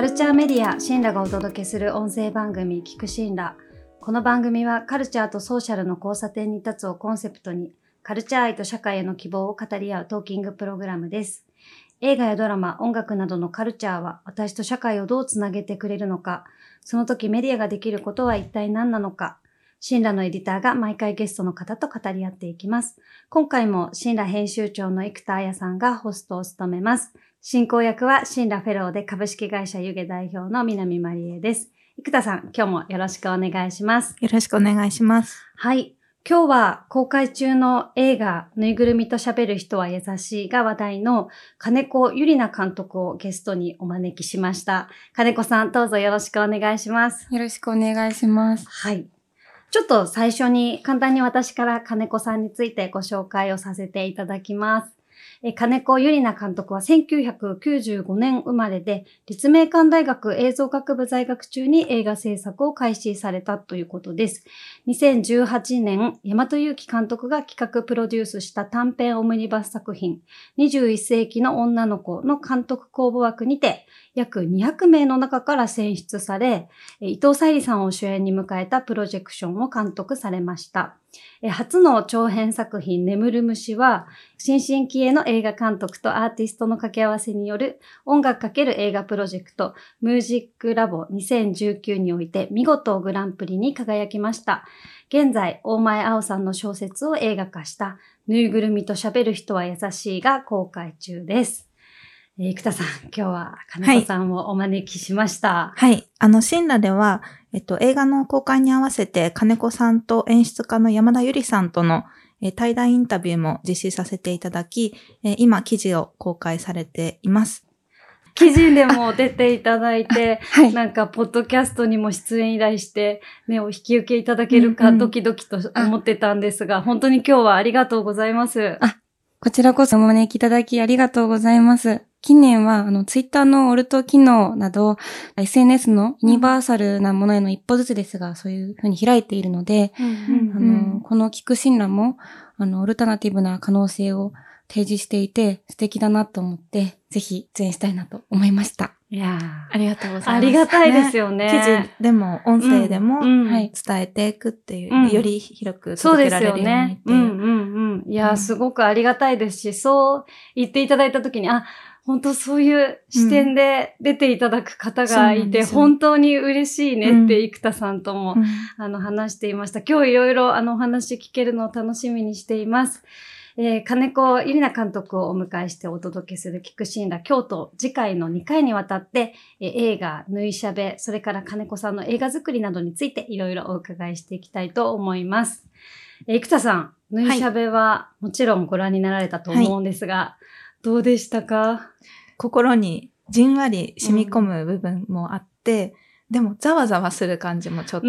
カルチャーメディアシンラがお届けする音声番組聞くシンラ。この番組はカルチャーとソーシャルの交差点に立つをコンセプトにカルチャー愛と社会への希望を語り合うトーキングプログラムです。映画やドラマ、音楽などのカルチャーは私と社会をどうつなげてくれるのかその時メディアができることは一体何なのかシンラのエディターが毎回ゲストの方と語り合っていきます。今回もシンラ編集長の生田彩さんがホストを務めます。進行役はシンラフェローで株式会社湯気代表の南まりえです。生田さん、今日もよろしくお願いします。よろしくお願いします。はい。今日は公開中の映画、ぬいぐるみと喋る人は優しいが話題の金子ゆりな監督をゲストにお招きしました。金子さん、どうぞよろしくお願いします。よろしくお願いします。はい。ちょっと最初に簡単に私から金子さんについてご紹介をさせていただきます。金子ゆりな監督は1995年生まれで、立命館大学映像学部在学中に映画制作を開始されたということです。2018年、大和祐樹監督が企画プロデュースした短編オムニバス作品、21世紀の女の子の監督公募枠にて、約200名の中から選出され、伊藤沙莉さんを主演に迎えたプロジェクションを監督されました。初の長編作品眠る虫は、新進気鋭の映画監督とアーティストの掛け合わせによる音楽かける映画プロジェクト、ムージックラボ2019において見事グランプリに輝きました。現在、大前青さんの小説を映画化した、ぬいぐるみと喋る人は優しいが公開中です。え生田さん、今日は金子さんをお招きしました。はい。はい、あの、シンラでは、えっと、映画の公開に合わせて、金子さんと演出家の山田ゆりさんとの、え対談インタビューも実施させていただき、え今、記事を公開されています。記事でも出ていただいて、はい、なんか、ポッドキャストにも出演依頼して、ね、お引き受けいただけるか、ドキドキと思ってたんですが、本当に今日はありがとうございます。あ、こちらこそお招きいただきありがとうございます。近年は、あの、ツイッターのオルト機能など、SNS のユニバーサルなものへの一歩ずつですが、そういうふうに開いているので、あの、この聞く信頼も、あの、オルタナティブな可能性を提示していて、素敵だなと思って、ぜひ出演したいなと思いました。いやありがとうございます。ありがたいですよね。記事でも、音声でも、はい、伝えていくっていう、うん、より広く届けられるようにっていう。そうですよね。うんうんうん。いや、すごくありがたいですし、そう言っていただいたときに、あ、本当そういう視点で出ていただく方がいて、うん、本当に嬉しいねって生田さんとも、うん、あの話していました。今日いろいろあのお話聞けるのを楽しみにしています。えー、金子ゆりな監督をお迎えしてお届けするキクシンラ京都次回の2回にわたって、えー、映画、縫いしゃべ、それから金子さんの映画作りなどについていろいろお伺いしていきたいと思います。えー、生田さん、縫いしゃべはもちろんご覧になられたと思うんですが、はい、どうでしたか？心にじんわり染み込む部分もあって、うんでもざわざわする感じもちょっと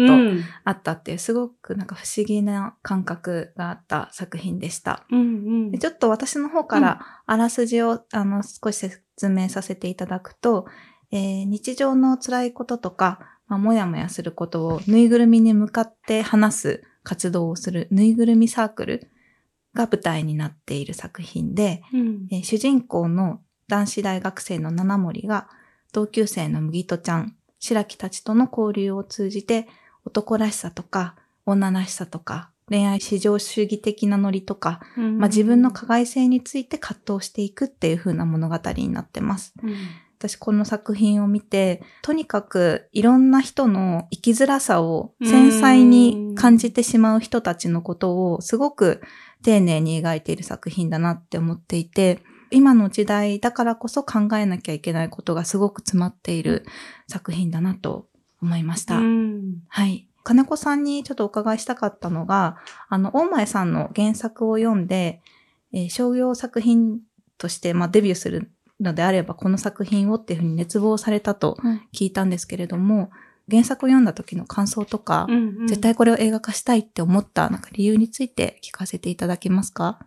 あったっていう、うん、すごくなんか不思議な感覚があった作品でした。うんうん、でちょっと私の方からあらすじを、うん、あの少し説明させていただくと、えー、日常の辛いこととか、まあ、もやもやすることをぬいぐるみに向かって話す活動をするぬいぐるみサークルが舞台になっている作品で、うん、えー、主人公の男子大学生の七森が同級生の麦とちゃん、白木たちとの交流を通じて、男らしさとか、女らしさとか、恋愛至上主義的なノリとか、うん、まあ、自分の加害性について葛藤していくっていう風な物語になってます。うん、私この作品を見て、とにかくいろんな人の生きづらさを繊細に感じてしまう人たちのことをすごく丁寧に描いている作品だなって思っていて、今の時代だからこそ考えなきゃいけないことがすごく詰まっている作品だなと思いました。はい。金子さんにちょっとお伺いしたかったのが、あの、大前さんの原作を読んで、えー、商業作品として、まあ、デビューするのであれば、この作品をっていうふうに熱望されたと聞いたんですけれども、うん、原作を読んだ時の感想とか、うんうん、絶対これを映画化したいって思ったなんか理由について聞かせていただけますか？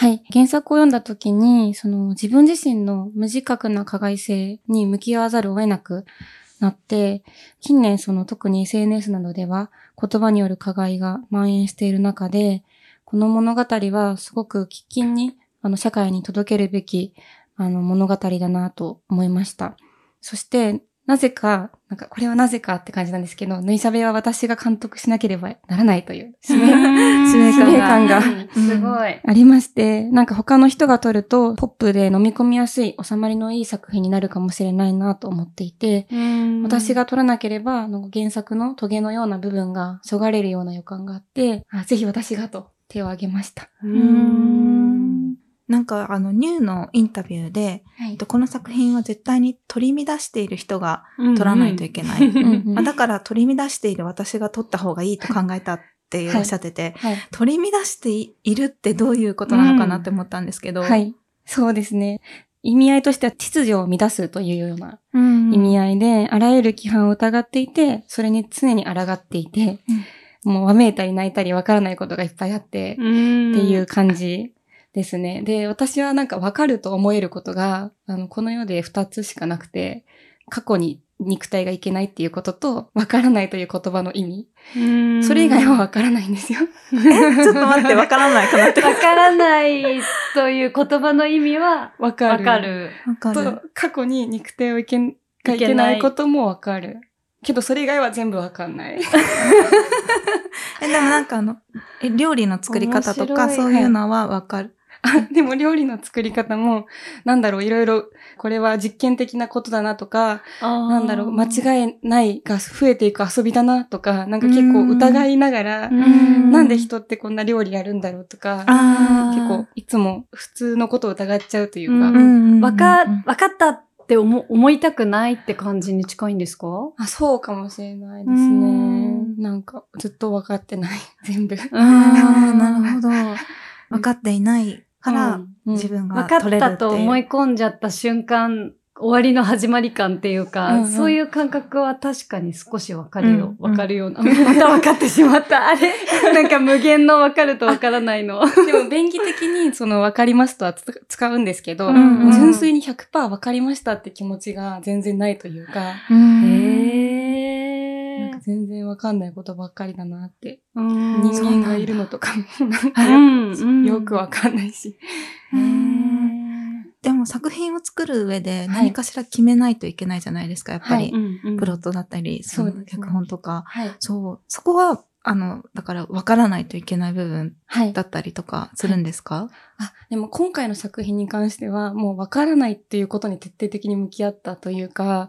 はい。原作を読んだ時に、その自分自身の無自覚な加害性に向き合わざるを得なくなって、近年その特に SNS などでは言葉による加害が蔓延している中で、この物語はすごく喫緊にあの社会に届けるべきあの物語だなと思いました。そしてなぜか、なんかこれはなぜかって感じなんですけど、縫いしゃべは私が監督しなければならないという使命感がうん。すごい。ありまして、なんか他の人が撮ると、ポップで飲み込みやすい、収まりのいい作品になるかもしれないなと思っていて、私が撮らなければ、原作のトゲのような部分がそがれるような予感があって、あぜひ私がと手を挙げました。ううーんなんかあのニューのインタビューで、はいえっとこの作品は絶対に取り乱している人がうん撮らないといけない。うんうんまあだから取り乱している私が撮った方がいいと考えたってはいおっしゃってて、はい。取り乱しているってどういうことなのかなって思ったんですけど。はい。そうですね。意味合いとしては秩序を乱すというようなうん。意味合いで、あらゆる規範を疑っていて、それに常に抗っていて、もうわめいたり泣いたりわからないことがいっぱいあってっていう感じですね。で、私はなんかわかると思えることが、あの、この世で二つしかなくて、過去に肉体がいけないっていうことと、わからないという言葉の意味。うんそれ以外はわからないんですよ。え？ちょっと待って、わからないかなって。わからないという言葉の意味はわかる。わか。る。わかると。、過去に肉体をいけんがいけないこともわかる。けど、それ以外は全部わかんない。え、でもなんかあの、え料理の作り方とかそういうのはわかる。あ でも料理の作り方も、なんだろう、いろいろ、これは実験的なことだなとか、ななんだろう、間違いないが増えていく遊びだなとか、なんか結構疑いながら、うん。なんで人ってこんな料理やるんだろうとか、あ結構いつも普通のことを疑っちゃうというか、うんわか、うんわかったって思思いたくないって感じに近いんですか？あ、そうかもしれないですうねん。なんかずっと分かってない、全部。あ あ、なるほど。分かっていないから、うん自分が分か取れるっていう。ったと思い込んじゃった瞬間、終わりの始まり感っていうか、うんうんそういう感覚は確かに少しわかるよ。うんわ、かるような。また分かってしまった。あれ？なんか無限の分かると分からないの。でも便宜的にその分かりますとはつ使うんですけど、うんうん純粋に100%分かりましたって気持ちが全然ないというか、うんへー全然分かんないことばっかりだなって。うん人間がいるのとかもなんよく分かんないし。でも作品を作る上で何かしら決めないといけないじゃないですか、やっぱり。うんうんプロットだったり、その脚本とか。はい。そう。そこは、あの、だから分からないといけない部分はい。だったりとかするんですか、あ、でも今回の作品に関しては、もう分からないっていうことに徹底的に向き合ったというか、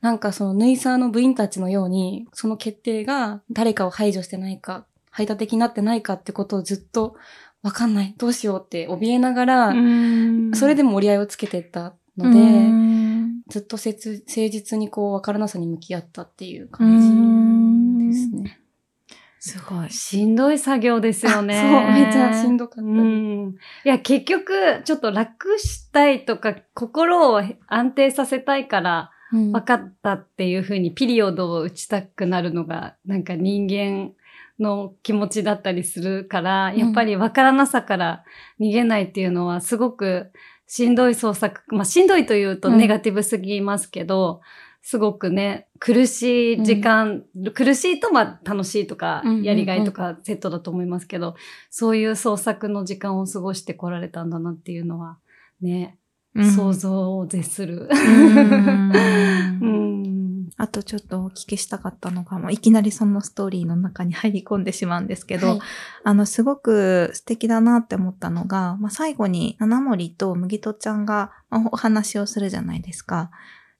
なんかそのヌイサーの部員たちのように、その決定が誰かを排除してないか、排他的になってないかってことをずっと分かんない、どうしようって怯えながら、うん。それでも折り合いをつけてったので、うん。ずっと切誠実にこう分からなさに向き合ったっていうう感ん。じですね。すごい。しんどい作業ですよね。あそうめっちゃしんどかったうん。いや、結局、ちょっと楽したいとか、心を安定させたいから、うん分かったっていう風にピリオドを打ちたくなるのが、なんか人間の気持ちだったりするから、やっぱり分からなさから逃げないっていうのは、すごくしんどい創作、まあしんどいというとうんネガティブすぎますけど、すごくね、苦しい時間、苦しいとまあ楽しいとかうんうんうん、やりがいとかセットだと思いますけど、そういう創作の時間を過ごしてこられたんだなっていうのは、ね、うん。想像を絶する。うん。うん。あとちょっとお聞きしたかったのが、もういきなりそのストーリーの中に入り込んでしまうんですけど、はい。あの、すごく素敵だなって思ったのが、まあ、最後に七森と麦とちゃんがまあお話をするじゃないですか。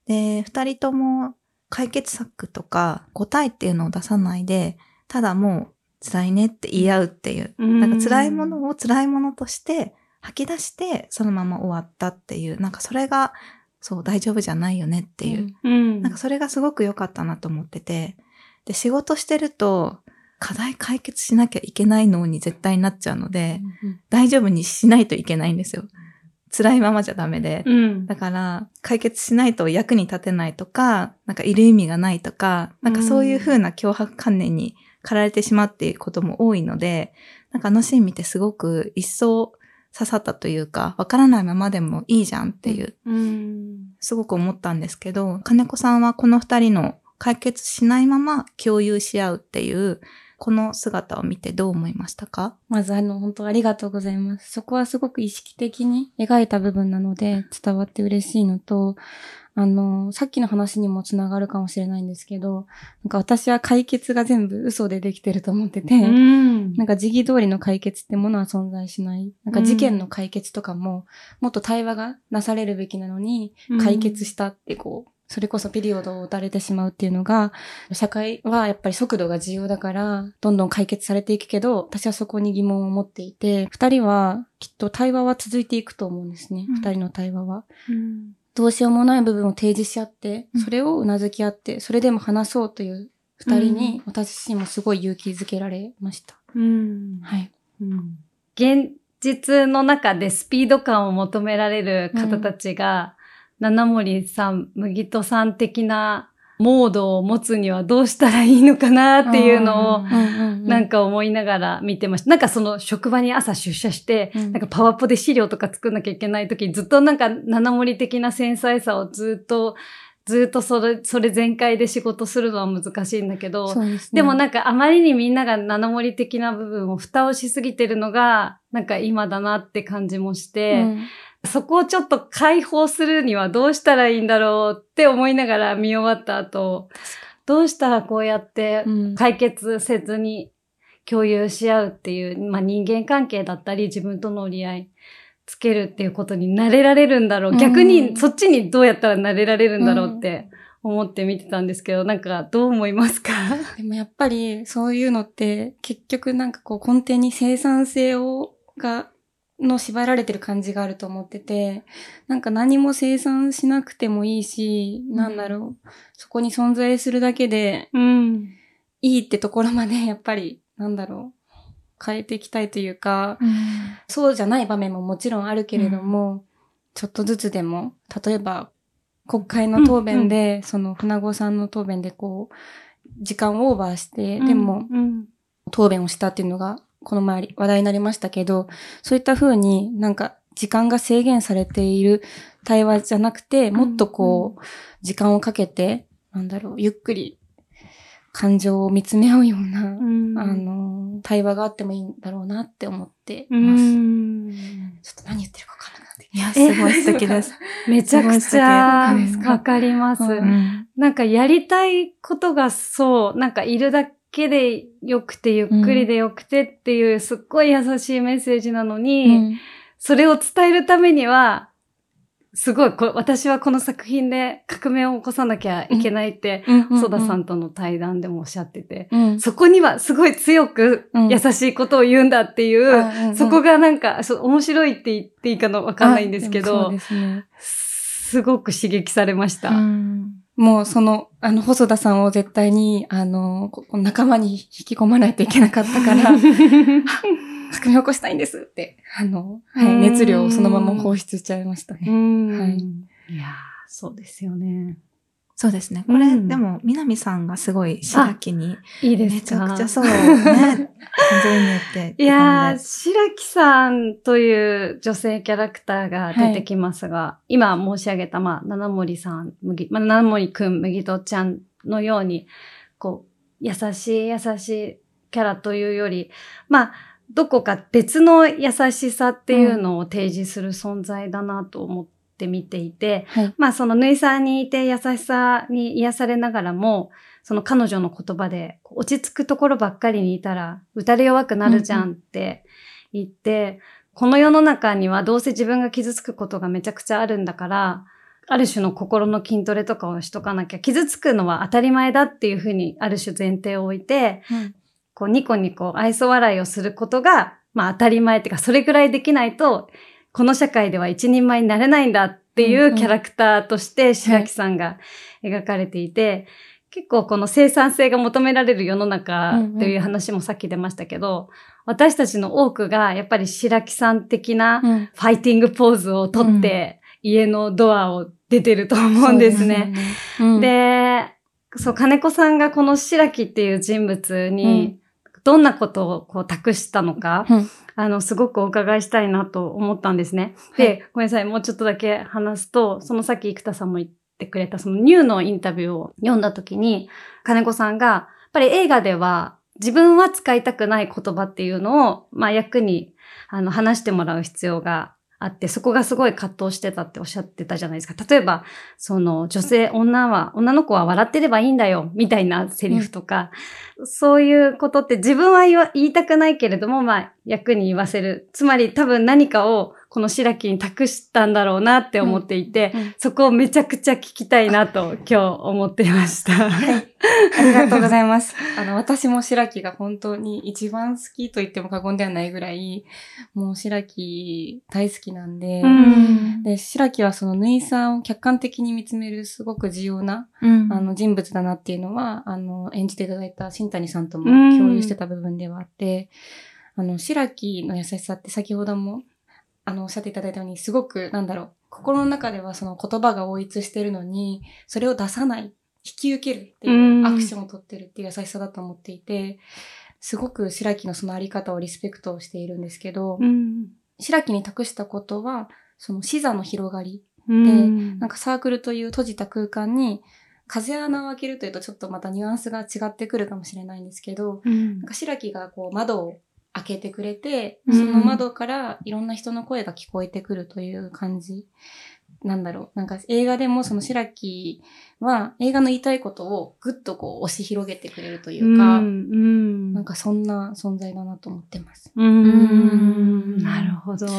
で、二人とも解決策とか答えっていうのを出さないで、ただもう辛いねって言い合うっていう。なんか辛いものを辛いものとして吐き出して、そのまま終わったっていう、なんかそれが、そう、大丈夫じゃないよねっていう。うんなんかそれがすごく良かったなと思ってて、で、仕事してると、課題解決しなきゃいけないのに絶対になっちゃうので、大丈夫にしないといけないんですよ。辛いままじゃダメで。うんだから、解決しないと役に立てないとか、なんかいる意味がないとか、なんかそういう風な脅迫観念に駆られてしまっていることも多いので、なんかあのシーン見てすごく一層刺さったというか、わからないままでもいいじゃんっていううんすごく思ったんですけど、金子さんはこの二人の解決しないまま共有し合うっていう、この姿を見てどう思いましたか？まずあの、本当ありがとうございます。そこはすごく意識的に描いた部分なので伝わって嬉しいのと、あの、さっきの話にもつながるかもしれないんですけど、なんか私は解決が全部嘘でできてると思ってて、うん。なんか時期通りの解決ってものは存在しない。なんか事件の解決とかも、もっと対話がなされるべきなのに、解決したってこう、それこそピリオドを打たれてしまうっていうのが、社会はやっぱり速度が重要だから、どんどん解決されていくけど、私はそこに疑問を持っていて、二人はきっと対話は続いていくと思うんですね。うん二人の対話は。うんどうしようもない部分を提示し合ってうん、それをうなずき合って、それでも話そうという二人に、私自身もすごい勇気づけられました。うんはい。うん現実の中でスピード感を求められる方たちが、七森さん、麦戸さん的なモードを持つにはどうしたらいいのかなっていうのを、なんか思いながら見てました。なんかその職場に朝出社して、うんなんかパワポで資料とか作んなきゃいけない時にずっとなんか七森的な繊細さをずっと、ずっとそれ、それ全開で仕事するのは難しいんだけど、ですね。でもなんかあまりにみんなが七森的な部分を蓋をしすぎてるのが、なんか今だなって感じもして、うんそこをちょっと解放するにはどうしたらいいんだろうって思いながら見終わった後、どうしたらこうやってうん。解決せずに共有し合うっていう、まあ人間関係だったり自分との折り合いつけるっていうことに慣れられるんだろう。逆うん。にそっちにどうやったら慣れられるんだろうって思って見てたんですけど、なんかどう思いますか？でもやっぱりそういうのって結局なんかこう根底に生産性をがの縛られてる感じがあると思ってて、なんか何も生産しなくてもいいし、うんなんだろう、そこに存在するだけでうん。いいってところまで やっぱり、なんだろう、変えていきたいというか、そうじゃない場面ももちろんあるけれども、ちょっとずつでも、例えば、国会の答弁で、その船子さんの答弁でこう、時間をオーバーして、でも、うん、答弁をしたっていうのが、この前話題になりましたけど、そういった風になんか時間が制限されている対話じゃなくて、もっとこう、時間をかけて、なんだろう、ゆっくり感情を見つめ合うような、うんあの、対話があってもいいんだろうなって思ってうます。んちょっと何言ってるかわからなくなってきいや、すごい素敵です。めちゃくちゃわかります。なんかやりたいことがそう、なんかいるだけでよくてゆっくりでよくてっていうすっごい優しいメッセージなのに、うん。それを伝えるためには、すごいこ、私はこの作品で革命を起こさなきゃいけないって、ソダさんとの対談でもおっしゃってて、うん。そこにはすごい強くうん優しいことを言うんだっていう、あうんうん。そこがなんか、面白いって言っていいかのわかんないんですけどすね。すごく刺激されました。うんもうその、あの、細田さんを絶対に、あの、仲間に引き込まないといけなかったから、革命を起こしたいんですって、あの、はい、うん熱量をそのまま放出しちゃいましたうね。んはいいやーそうですよね。そうですね。これ、うんでも、南さんがすごい白木に、いいですめちゃかくちゃそう、ね、感情移入って。いやー、ー、白木さんという女性キャラクターが出てきますが、今申し上げた、まあ、七森さん、麦、まあ、七森くん、麦とちゃんのように、こう、優しい優しいキャラというより、まあ、どこか別の優しさっていうのを提示する存在だなと思って見ていて、はい。まあそのぬいさんにいて優しさに癒されながらも、その彼女の言葉で落ち着くところばっかりにいたら打たれ弱くなるじゃんって言って、この世の中にはどうせ自分が傷つくことがめちゃくちゃあるんだから、ある種の心の筋トレとかをしとかなきゃ、傷つくのは当たり前だっていうふうにある種前提を置いて、こうニコニコ愛想笑いをすることが、まあ当たり前っていうか、それぐらいできないと、この社会では一人前になれないんだっていんううん。キャラクターとして白木さんが描かれていて、結構この生産性が求められる世の中という話もさっき出ましたけど、私たちの多くがやっぱり白木さん的なうん。ファイティングポーズをとって、家のドアを出てると思うんですね。ですね。で、そう、金子さんがこの白木っていう人物に、どんなことをこう託したのか、うんあの、すごくお伺いしたいなと思ったんですね。はいで、ごめんなさい、もうちょっとだけ話すと、そのさっき生田さんも言ってくれた、そのニューのインタビューを読んだ時に、金子さんが、やっぱり映画では、自分は使いたくない言葉っていうのを、まあ役にあの話してもらう必要があって、そこがすごい葛藤してたっておっしゃってたじゃないですか。例えば、その女性、女は、女の子は笑ってればいいんだよ、みたいなセリフとか、そういうことって自分は言いたくないけれども、まあ役に言わせる。つまり多分何かをこの白木に託したんだろうなって思っていて、うんうん、そこをめちゃくちゃ聞きたいなと 今日思っていました。はい。ありがとうございます。あの、私も白木が本当に一番好きと言っても過言ではないぐらい、もう白木大好きなんで、うん、で、白木はその縫いさんを客観的に見つめるすごく重要な、うん、あの人物だなっていうのは、あの、演じていただいた新谷さんとも共有してた部分ではあって、あの、白木の優しさって先ほどもあの、おっしゃっていただいたように、すごく、なんだろう、心の中ではその言葉が応一してるのに、それを出さない、引き受けるっていうアクションを取ってるっていう優しさだと思っていて、すごく白木のそのあり方をリスペクトしているんですけど、うん、白木に託したことは、その視座の広がりで、うん、なんかサークルという閉じた空間に、風穴を開けるというとちょっとまたニュアンスが違ってくるかもしれないんですけど、うん、なんか白木がこう窓を開けてくれて、その窓からいろんな人の声が聞こえてくるという感じ。なんだろう。なんか映画でもその白木は映画の言いたいことをぐっとこう押し広げてくれるというか、うん、なんかそんな存在だなと思ってます。うん。ほど。確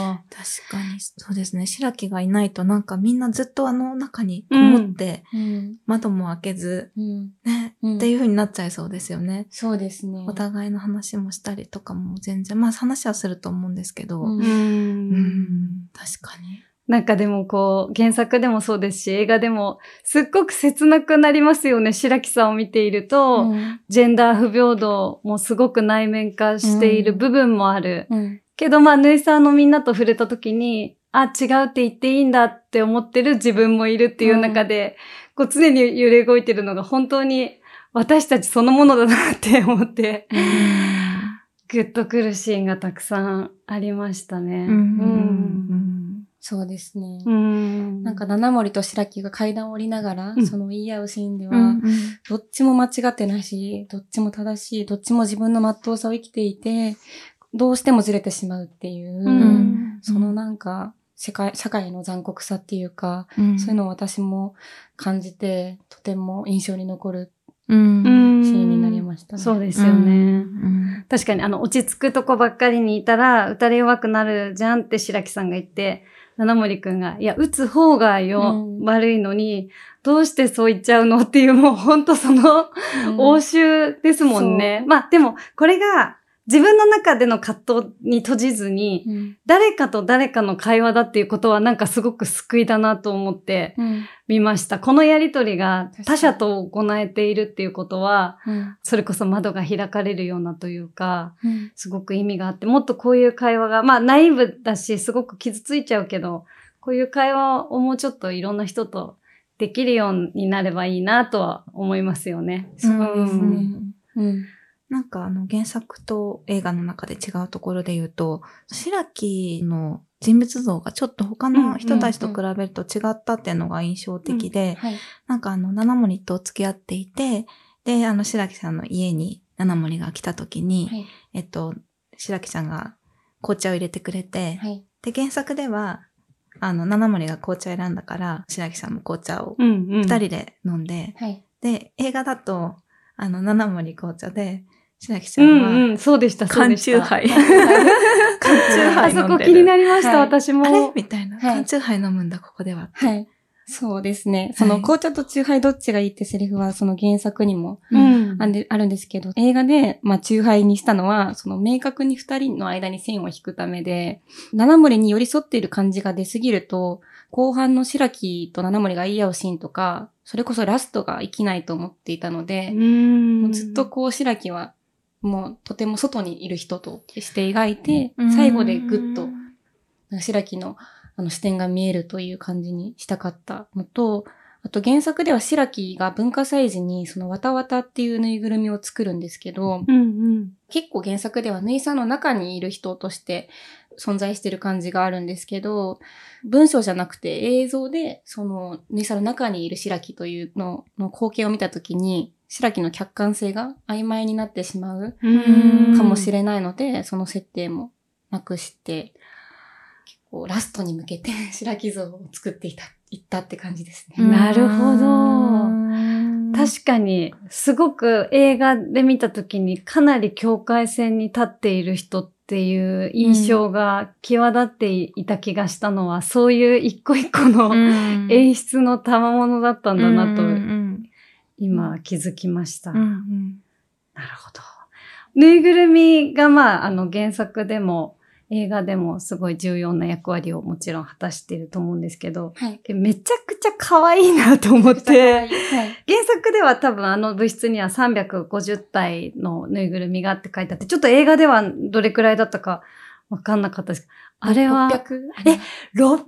かにそうですね。白木がいないとなんかみんなずっとあの中にこもって、うん、窓も開けず、うん、ね、っていう風になっちゃいそうですよね。そうですね。お互いの話もしたりとかも全然、まあ話はすると思うんですけど、うん、確かに。なんかでもこう、原作でもそうですし、映画でも、すっごく切なくなりますよね。白木さんを見ていると、うん、ジェンダー不平等もすごく内面化している部分もある。うん、けどまあ、ぬいさんのみんなと触れた時に、あ、違うって言っていいんだって思ってる自分もいるっていう中で、うん、こう常に揺れ動いてるのが本当に私たちそのものだなって思って、ぐっとくるシーンがたくさんありましたね。うん。そうですね。うん、なんか七森と白木が階段を降りながら、うん、その言い合うシーンでは、どっちも間違ってないし、どっちも正しい、どっちも自分の真っ当さを生きていて、どうしてもずれてしまうっていう、うん、そのなんか、社会、社会の残酷さっていうか、そういうのを私も感じて、とても印象に残るシーンになりましたね。そうですよね。確かに、あの、落ち着くとこばっかりにいたら、打たれ弱くなるじゃんって白木さんが言って、七森くんが、いや、打つ方がよ、うん、悪いのに、どうしてそう言っちゃうのっていう、もうほんとその、応酬ですもんね。まあでも、これが自分の中での葛藤に閉じずに、うん、誰かと誰かの会話だっていうことはなんかすごく救いだなと思って見ました。うん、このやりとりが他者と行えているっていうことは、うん、それこそ窓が開かれるようなというか、すごく意味があって、もっとこういう会話が、まあナイーブだし、すごく傷ついちゃうけど、こういう会話をもうちょっといろんな人とできるようになればいいなとは思いますよね。そうですね。うんなんかあの原作と映画の中で違うところで言うと、白木の人物像がちょっと他の人たちと比べると違ったっていうのが印象的で、なんかあの、七森と付き合っていて、で、あの、白木さんの家に七森が来た時に、はい、えっと、白木さんが紅茶を入れてくれて、はい、で、原作では、あの、七森が紅茶を選んだから、白木さんも紅茶を二人で飲んで、うんうん、で、映画だと、あの、七森紅茶で、白木ちゃんは、うんうん、そうでした、そうでした。缶チューハイ。あそこ気になりました、はい、私も。あれ？みたいな。缶チューハイ飲むんだ、ここでは。はい。そうですね。その、紅茶とチューハイどっちがいいってセリフは、その原作にも、あるんですけど、映画で、まあ、チューハイにしたのは、その、明確に二人の間に線を引くためで、七森に寄り添っている感じが出すぎると、後半の白木と七森が言い合うシーンとか、それこそラストが生きないと思っていたので、もうずっとこう白木はもうとても外にいる人として描いて、最後でぐっと、白木のあの視点が見えるという感じにしたかったのと、あと原作では白木が文化祭時にそのわたわたっていうぬいぐるみを作るんですけど、うんうん、結構原作ではぬいさんの中にいる人として存在してる感じがあるんですけど、文章じゃなくて映像でそのぬいさんの中にいる白木というのの光景を見たときに、白木の客観性が曖昧になってしまううん。かもしれないので、その設定もなくして、結構ラストに向けて 白木像を作っていた、いったって感じですね。なるほど。うん確かに、すごく映画で見たときにかなり境界線に立っている人っていう印象が際立っていた気がしたのは、そういう一個一個のうん。演出の賜物だったんだなとうんうん今気づきました。うんうんなるほど。ぬいぐるみがまあ、あの原作でも映画でもすごい重要な役割をもちろん果たしていると思うんですけど、はい。めちゃくちゃ可愛いなと思って、はい。原作では多分あの物質には350体のぬいぐるみがって書いてあって、ちょっと映画ではどれくらいだったかわかんなかったです。あれは 600? え 600?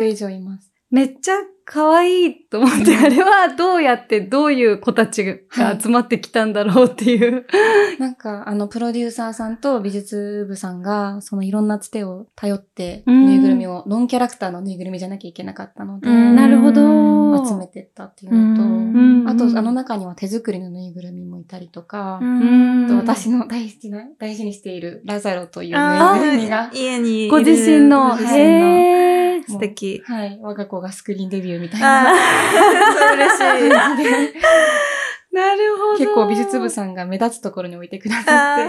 600以上います。めっちゃ可愛いと思って、あれはどうやってどういう子たちが集まってきたんだろうっていう。なんか、あの、プロデューサーさんと美術部さんが、そのいろんなつてを頼って、うんぬいぐるみを、ノンキャラクターのぬいぐるみじゃなきゃいけなかったので、うん。なるほど。集めてったっていうのと、うん。あと、あの中には手作りのぬいぐるみもいたりとか、と私の大好きな、大事にしているラザロというぬあいぐるみがー、家にいるご自身の、ご自身のへー素敵。はい、我が子がスクリーンデビューみたいあな。ー嬉しい。なるほど。結構美術部さんが目立つところに置いてくださって。あ、そう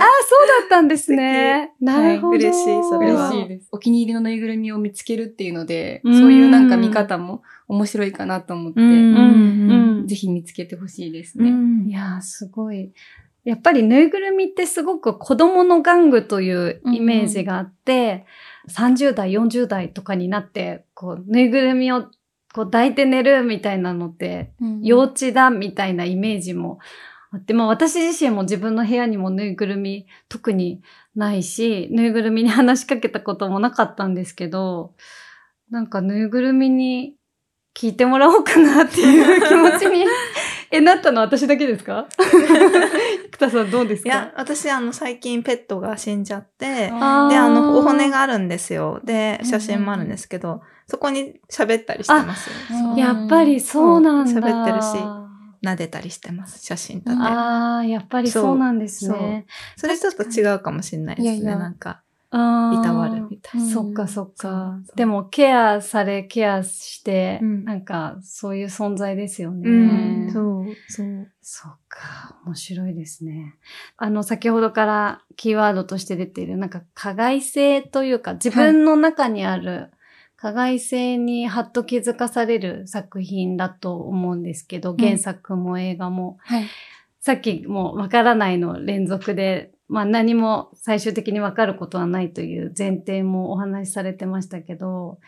だったんですね。なるほど。嬉しいそれは嬉しいです。お気に入りのぬいぐるみを見つけるっていうので、うんそういうなんか見方も面白いかなと思って、うんうんぜひ見つけてほしいですね。うんいやー、すごい。やっぱりぬいぐるみってすごく子供の玩具というイメージがあって、30代、40代とかになって、こう、ぬいぐるみをこう抱いて寝るみたいなのって、うん。幼稚だみたいなイメージもあって、まあ私自身も自分の部屋にもぬいぐるみ特にないし、ぬいぐるみに話しかけたこともなかったんですけど、なんかぬいぐるみに聞いてもらおうかなっていう気持ちに、え、なったの私だけですか？生田さんどうですか？いや、私、あの、最近ペットが死んじゃって、で、あの、お骨があるんですよ。で、うん写真もあるんですけど、そこに喋ったりしてますややっぱりそうなんだ。喋ってるし撫でたりしてます、写真立て。ああ、やっぱりそうなんですね。それちょっと違うかもしれないですね。いやいやなんか、いたわるみたいな。そっかそっかでもケアされ、ケアして、うんなんかそういう存在ですよね。うん、そう、そう。そっか、面白いですね。あの、先ほどからキーワードとして出ている、なんか、加害性というか、自分の中にある加害性にはっと気づかされる作品だと思うんですけど、原作も映画も。はい。さっきもわからないの連続で、まあ何も最終的にわかることはないという前提もお話しされてましたけど、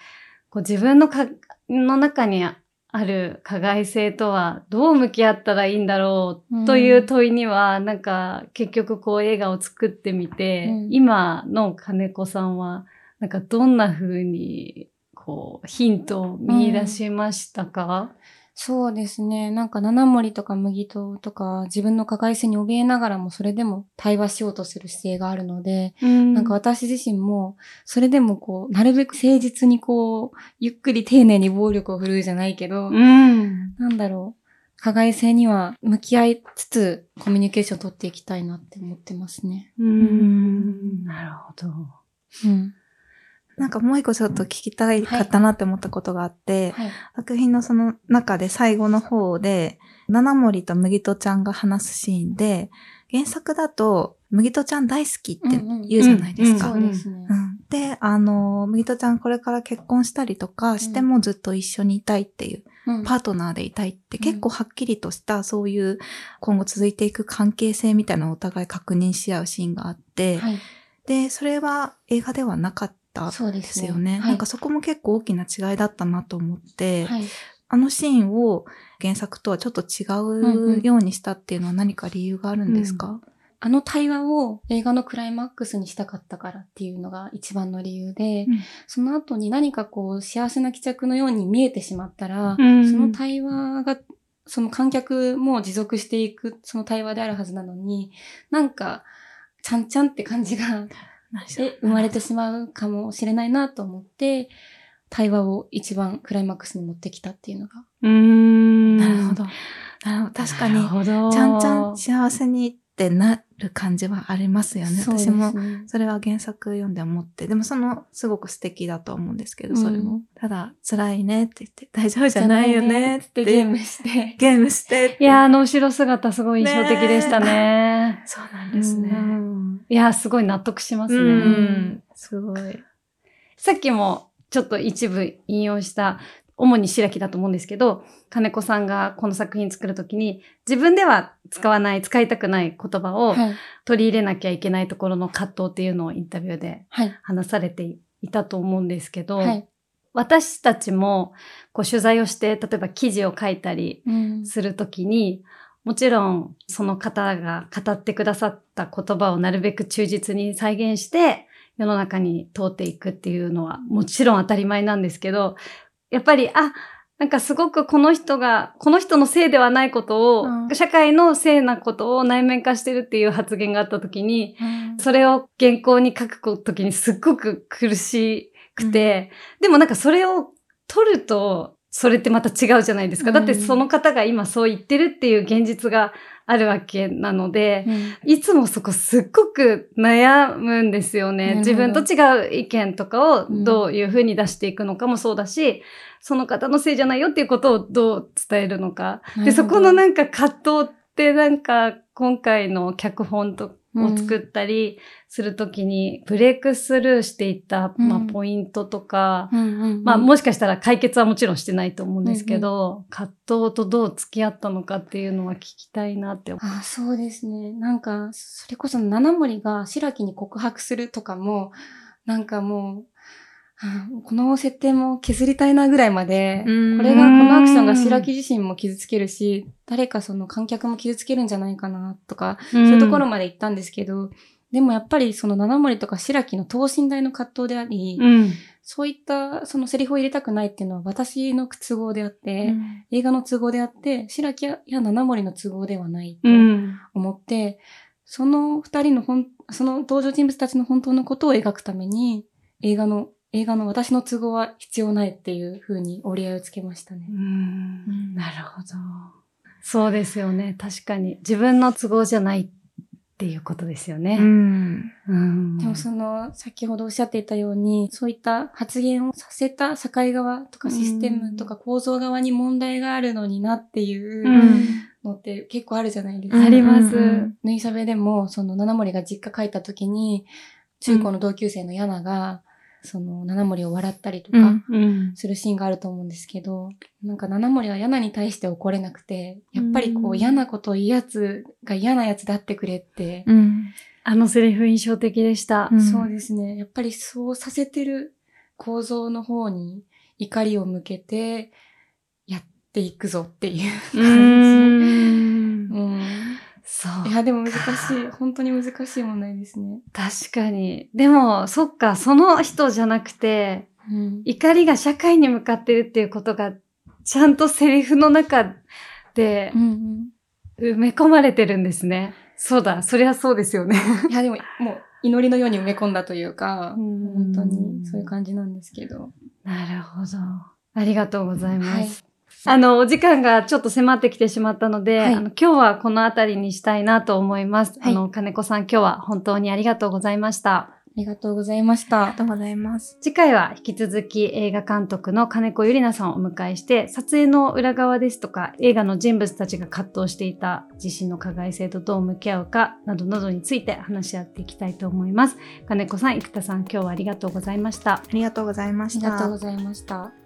こう自分のかの中にある加害性とはどう向き合ったらいいんだろうという問いには、なんか結局こう映画を作ってみて、うん。今の金子さんはなんかどんな風にこうヒントを見出しましたか、そうですね。なんか七森とか麦ととか自分の加害性に怯えながらもそれでも対話しようとする姿勢があるので、うんなんか私自身もそれでもこう、なるべく誠実にこう、ゆっくり丁寧に暴力を振るうじゃないけど、うん。なんだろう。加害性には向き合いつつコミュニケーションを取っていきたいなって思ってますね。うーんなるほど。うん。なんかもう一個ちょっと聞きたいかったなって思ったことがあって、はい。作品のその中で最後の方で、七森と麦とちゃんが話すシーンで、原作だと、麦とちゃん大好きって言うじゃないですか。そうですね。うんで、あの、麦とちゃんこれから結婚したりとかしてもずっと一緒にいたいっていう、うんパートナーでいたいってうん結構はっきりとしたそういう今後続いていく関係性みたいなのをお互い確認し合うシーンがあって、はい。で、それは映画ではなかったそうでですすよね。はい。なんかそこも結構大きな違いだったなと思って、はい。あのシーンを原作とはちょっと違うんううんようにしたっていうのは何か理由があるんですか、あの対話を映画のクライマックスにしたかったからっていうのが一番の理由で、うん。その後に何かこう幸せな帰着のように見えてしまったら、うん。その対話が、その観客も持続していく、その対話であるはずなのに、なんか、ちゃんちゃんって感じが、え、生まれてしまうかもしれないなと思って、対話を一番クライマックスに持ってきたっていうのが。うーん。なるほど。なるほど。確かに、ちゃんちゃん幸せにってなる感じはありますよね。ね私もそれは原作読んで思って。でもその、すごく素敵だと思うんですけど、それも。うんただ、辛いねって言って、大丈夫じゃないよねってゲームして。ゲームしていや、あの後ろ姿すごい印象的でしたね。そうなんですね。うんいや、すごい納得しますうね。ん。すごい。さっきもちょっと一部引用した、主に白木だと思うんですけど、金子さんがこの作品作るときに、自分では使わない、使いたくない言葉をはい。取り入れなきゃいけないところの葛藤っていうのをインタビューではい。話されていたと思うんですけど、はい。私たちもこう取材をして、例えば記事を書いたりうんするときに、もちろんその方が語ってくださった言葉をなるべく忠実に再現して世の中に通っていくっていうのはもちろん当たり前なんですけど、やっぱり、あ、なんかすごくこの人が、この人のせいではないことを、うん。社会のせいなことを内面化してるっていう発言があったときに、うん。それを原稿に書くときにすっごく苦しくて、でもなんかそれを取ると、それってまた違うじゃないですか。だってその方が今そう言ってるっていう現実があるわけなので、うんいつもそこすっごく悩むんですよね。自分と違う意見とかをうんどういうふうに出していくのかもそうだし、その方のせいじゃないよっていうことをどう伝えるのか。で、そこのなんか葛藤ってなんか今回の脚本とを作ったりするときにブレイクスルーしていった、まあ、うんポイントとか、うんうんうん。まあもしかしたら解決はもちろんしてないと思うんですけど、葛藤とどう付き合ったのかっていうのは聞きたいなって思あそうですね。なんか、それこそ七森が白木に告白するとかも、なんかもう、あこの設定も削りたいなぐらいまで、うんこれが、このアクションが白木自身も傷つけるし、誰かその観客も傷つけるんじゃないかなとか、う。そういうところまで行ったんですけど、でもやっぱりその七森とか白木の等身大の葛藤であり、うん。そういったそのセリフを入れたくないっていうのは私の都合であって、うん映画の都合であって、白木や七森の都合ではないとうん。思って、その二人の本、その登場人物たちの本当のことを描くために、映画の、映画の私の都合は必要ないっていう風に折り合いをつけましたね。うんなるほど。そうですよね。確かに。自分の都合じゃないっていうことですようね。ん。うんでもその、先ほどおっしゃっていたように、そういった発言をさせた社会側とかシステムとか構造側に問題があるのになっていううんのって結構あるじゃないですか。あります。うん縫いしゃべでも、その七森が実家帰った時に、中高の同級生のヤナが、その七森を笑ったりとかうんうん。するシーンがあると思うんですけど、なんか七森はヤナに対して怒れなくて、やっぱりこううん嫌なことをいいやつが嫌なやつであってくれって、うん。あのセリフ印象的でした。うんそうですね。やっぱりそうさせてる構造の方に怒りを向けて、やっていくぞっていうう感んじ。うん。そうい。や、でも難しい。本当に難しい問題ですね。確かに。でも、そっか、その人じゃなくて、うん。怒りが社会に向かってるっていうことが、ちゃんとセリフの中でうん埋め込まれてるんですね。そうだ、そりゃそうですよね。うん。いや、でも、もう、祈りのように埋め込んだというか、うん本当にそういう感じなんですけど。なるほど。ありがとうございます。はいあの、お時間がちょっと迫ってきてしまったので、はいあの今日はこの辺りにしたいなと思います。はいあの、金子さん今日は本当にありがとうございました。ありがとうございましたありが。とうございます。次回は引き続き映画監督の金子ゆりなさんをお迎えして、撮影の裏側ですとか、映画の人物たちが葛藤していた自身の加害性とどう向き合うかなどなどについて話し合っていきたいと思います。金子さん、生田さん、今日はありがとうございました。ありがとうございまありした。がとうございました。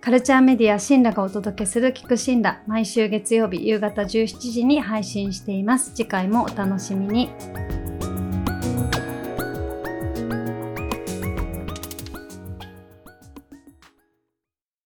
カルチャーメディアシンラがお届けする聞くシンラ毎週月曜日夕方17時に配信しています。次回もお楽しみに。